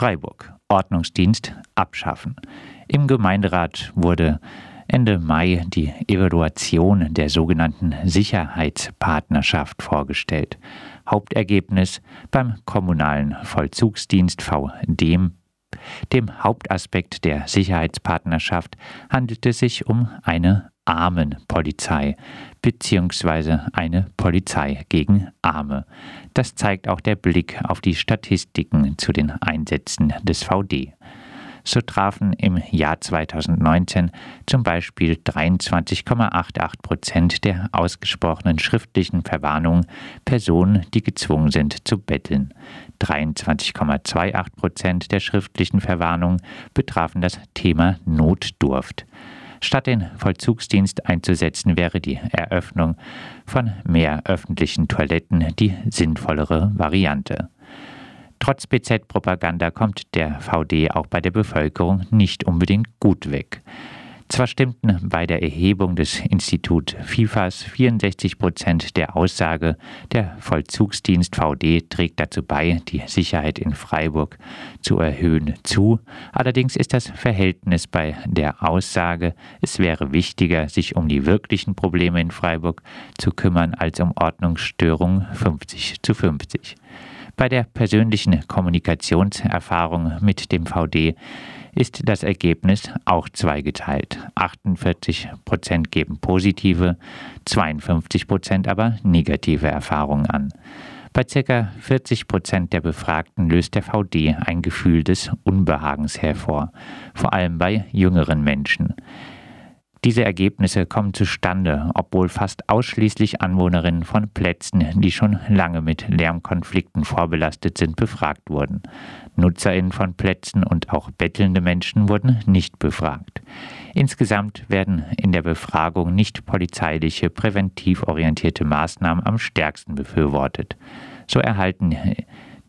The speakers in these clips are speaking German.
Freiburg. Ordnungsdienst abschaffen. Im Gemeinderat wurde Ende Mai die Evaluation der sogenannten Sicherheitspartnerschaft vorgestellt. Hauptergebnis beim kommunalen Vollzugsdienst VDEM dem Hauptaspekt der Sicherheitspartnerschaft handelt es sich um eine Armenpolizei bzw. eine Polizei gegen Arme. Das zeigt auch der Blick auf die Statistiken zu den Einsätzen des VD. So trafen im Jahr 2019 zum Beispiel 23,88 Prozent der ausgesprochenen schriftlichen Verwarnungen Personen, die gezwungen sind zu betteln. 23,28 Prozent der schriftlichen Verwarnungen betrafen das Thema Notdurft. Statt den Vollzugsdienst einzusetzen, wäre die Eröffnung von mehr öffentlichen Toiletten die sinnvollere Variante. Trotz BZ-Propaganda kommt der VD auch bei der Bevölkerung nicht unbedingt gut weg. Zwar stimmten bei der Erhebung des Institut FIFAs 64 Prozent der Aussage, der Vollzugsdienst VD trägt dazu bei, die Sicherheit in Freiburg zu erhöhen, zu. Allerdings ist das Verhältnis bei der Aussage, es wäre wichtiger, sich um die wirklichen Probleme in Freiburg zu kümmern, als um Ordnungsstörungen 50 zu 50. Bei der persönlichen Kommunikationserfahrung mit dem VD ist das Ergebnis auch zweigeteilt. 48 Prozent geben positive, 52 Prozent aber negative Erfahrungen an. Bei ca. 40 Prozent der Befragten löst der VD ein Gefühl des Unbehagens hervor, vor allem bei jüngeren Menschen. Diese Ergebnisse kommen zustande, obwohl fast ausschließlich Anwohnerinnen von Plätzen, die schon lange mit Lärmkonflikten vorbelastet sind, befragt wurden. Nutzerinnen von Plätzen und auch bettelnde Menschen wurden nicht befragt. Insgesamt werden in der Befragung nicht polizeiliche, präventiv orientierte Maßnahmen am stärksten befürwortet. So erhalten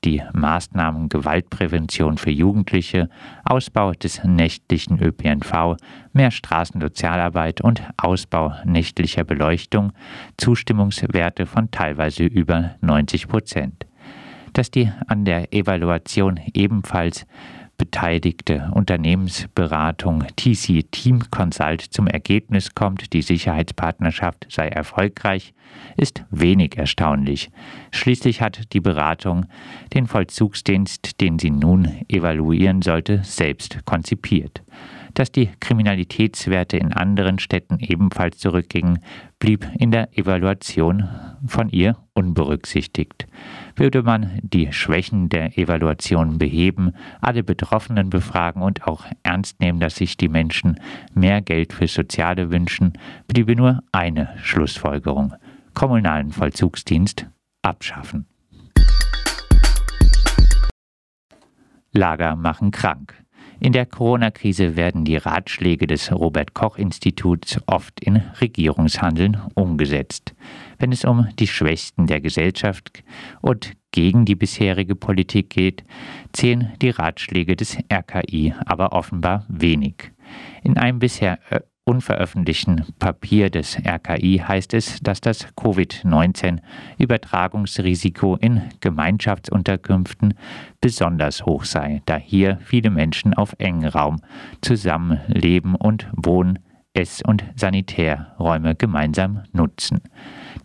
die Maßnahmen Gewaltprävention für Jugendliche, Ausbau des nächtlichen ÖPNV, mehr Straßensozialarbeit und Ausbau nächtlicher Beleuchtung Zustimmungswerte von teilweise über 90 Prozent. Dass die an der Evaluation ebenfalls beteiligte Unternehmensberatung TC Team Consult zum Ergebnis kommt, die Sicherheitspartnerschaft sei erfolgreich, ist wenig erstaunlich. Schließlich hat die Beratung den Vollzugsdienst, den sie nun evaluieren sollte, selbst konzipiert. Dass die Kriminalitätswerte in anderen Städten ebenfalls zurückgingen, blieb in der Evaluation von ihr unberücksichtigt. Würde man die Schwächen der Evaluation beheben, alle Betroffenen befragen und auch ernst nehmen, dass sich die Menschen mehr Geld für Soziale wünschen, bliebe nur eine Schlussfolgerung. Kommunalen Vollzugsdienst abschaffen. Lager machen krank. In der Corona-Krise werden die Ratschläge des Robert Koch Instituts oft in Regierungshandeln umgesetzt. Wenn es um die Schwächsten der Gesellschaft und gegen die bisherige Politik geht, zählen die Ratschläge des RKI aber offenbar wenig. In einem bisher unveröffentlichten Papier des RKI heißt es, dass das Covid-19-Übertragungsrisiko in Gemeinschaftsunterkünften besonders hoch sei, da hier viele Menschen auf engem Raum zusammenleben und wohnen, Ess- und Sanitärräume gemeinsam nutzen.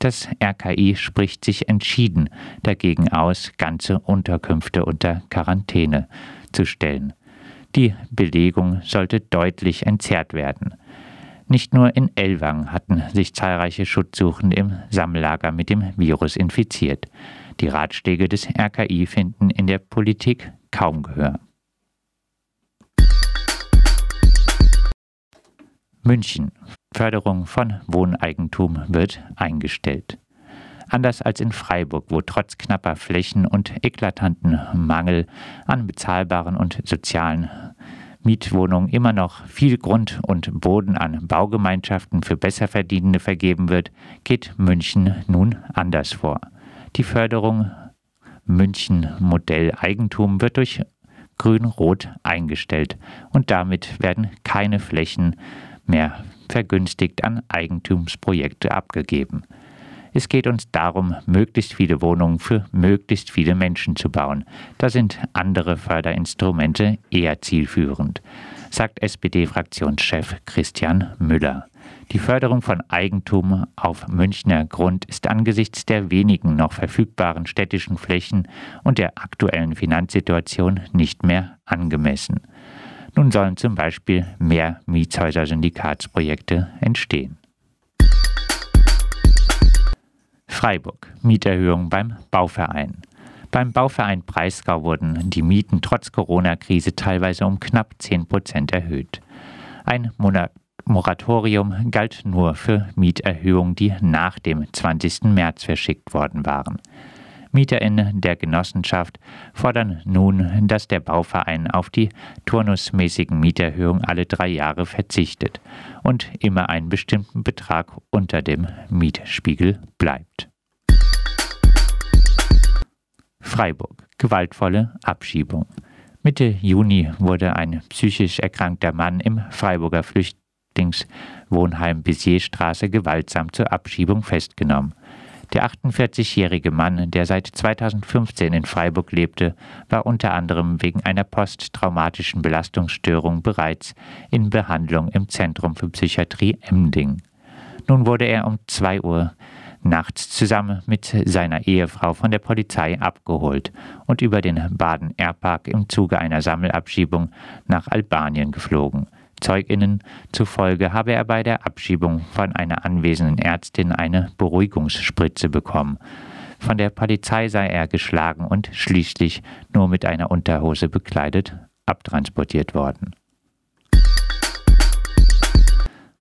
Das RKI spricht sich entschieden dagegen aus, ganze Unterkünfte unter Quarantäne zu stellen. Die Belegung sollte deutlich entzerrt werden. Nicht nur in Elwang hatten sich zahlreiche Schutzsuchende im Sammellager mit dem Virus infiziert. Die Ratschläge des RKI finden in der Politik kaum Gehör. München. Förderung von Wohneigentum wird eingestellt. Anders als in Freiburg, wo trotz knapper Flächen und eklatanten Mangel an bezahlbaren und sozialen Mietwohnungen immer noch viel Grund und Boden an Baugemeinschaften für Besserverdienende vergeben wird, geht München nun anders vor. Die Förderung München Modell Eigentum wird durch Grün-Rot eingestellt und damit werden keine Flächen mehr vergünstigt an Eigentumsprojekte abgegeben. Es geht uns darum, möglichst viele Wohnungen für möglichst viele Menschen zu bauen. Da sind andere Förderinstrumente eher zielführend, sagt SPD-Fraktionschef Christian Müller. Die Förderung von Eigentum auf Münchner Grund ist angesichts der wenigen noch verfügbaren städtischen Flächen und der aktuellen Finanzsituation nicht mehr angemessen. Nun sollen zum Beispiel mehr Mietshäuser-Syndikatsprojekte entstehen. Freiburg. Mieterhöhung beim Bauverein. Beim Bauverein Breisgau wurden die Mieten trotz Corona-Krise teilweise um knapp 10 Prozent erhöht. Ein Moratorium galt nur für Mieterhöhungen, die nach dem 20. März verschickt worden waren. MieterInnen der Genossenschaft fordern nun, dass der Bauverein auf die turnusmäßigen Mieterhöhungen alle drei Jahre verzichtet und immer einen bestimmten Betrag unter dem Mietspiegel bleibt. Freiburg. Gewaltvolle Abschiebung. Mitte Juni wurde ein psychisch erkrankter Mann im Freiburger Flüchtlingswohnheim Bizierstraße gewaltsam zur Abschiebung festgenommen. Der 48-jährige Mann, der seit 2015 in Freiburg lebte, war unter anderem wegen einer posttraumatischen Belastungsstörung bereits in Behandlung im Zentrum für Psychiatrie Emding. Nun wurde er um 2 Uhr nachts zusammen mit seiner Ehefrau von der Polizei abgeholt und über den Baden-Airpark im Zuge einer Sammelabschiebung nach Albanien geflogen. ZeugInnen zufolge habe er bei der Abschiebung von einer anwesenden Ärztin eine Beruhigungsspritze bekommen. Von der Polizei sei er geschlagen und schließlich nur mit einer Unterhose bekleidet abtransportiert worden.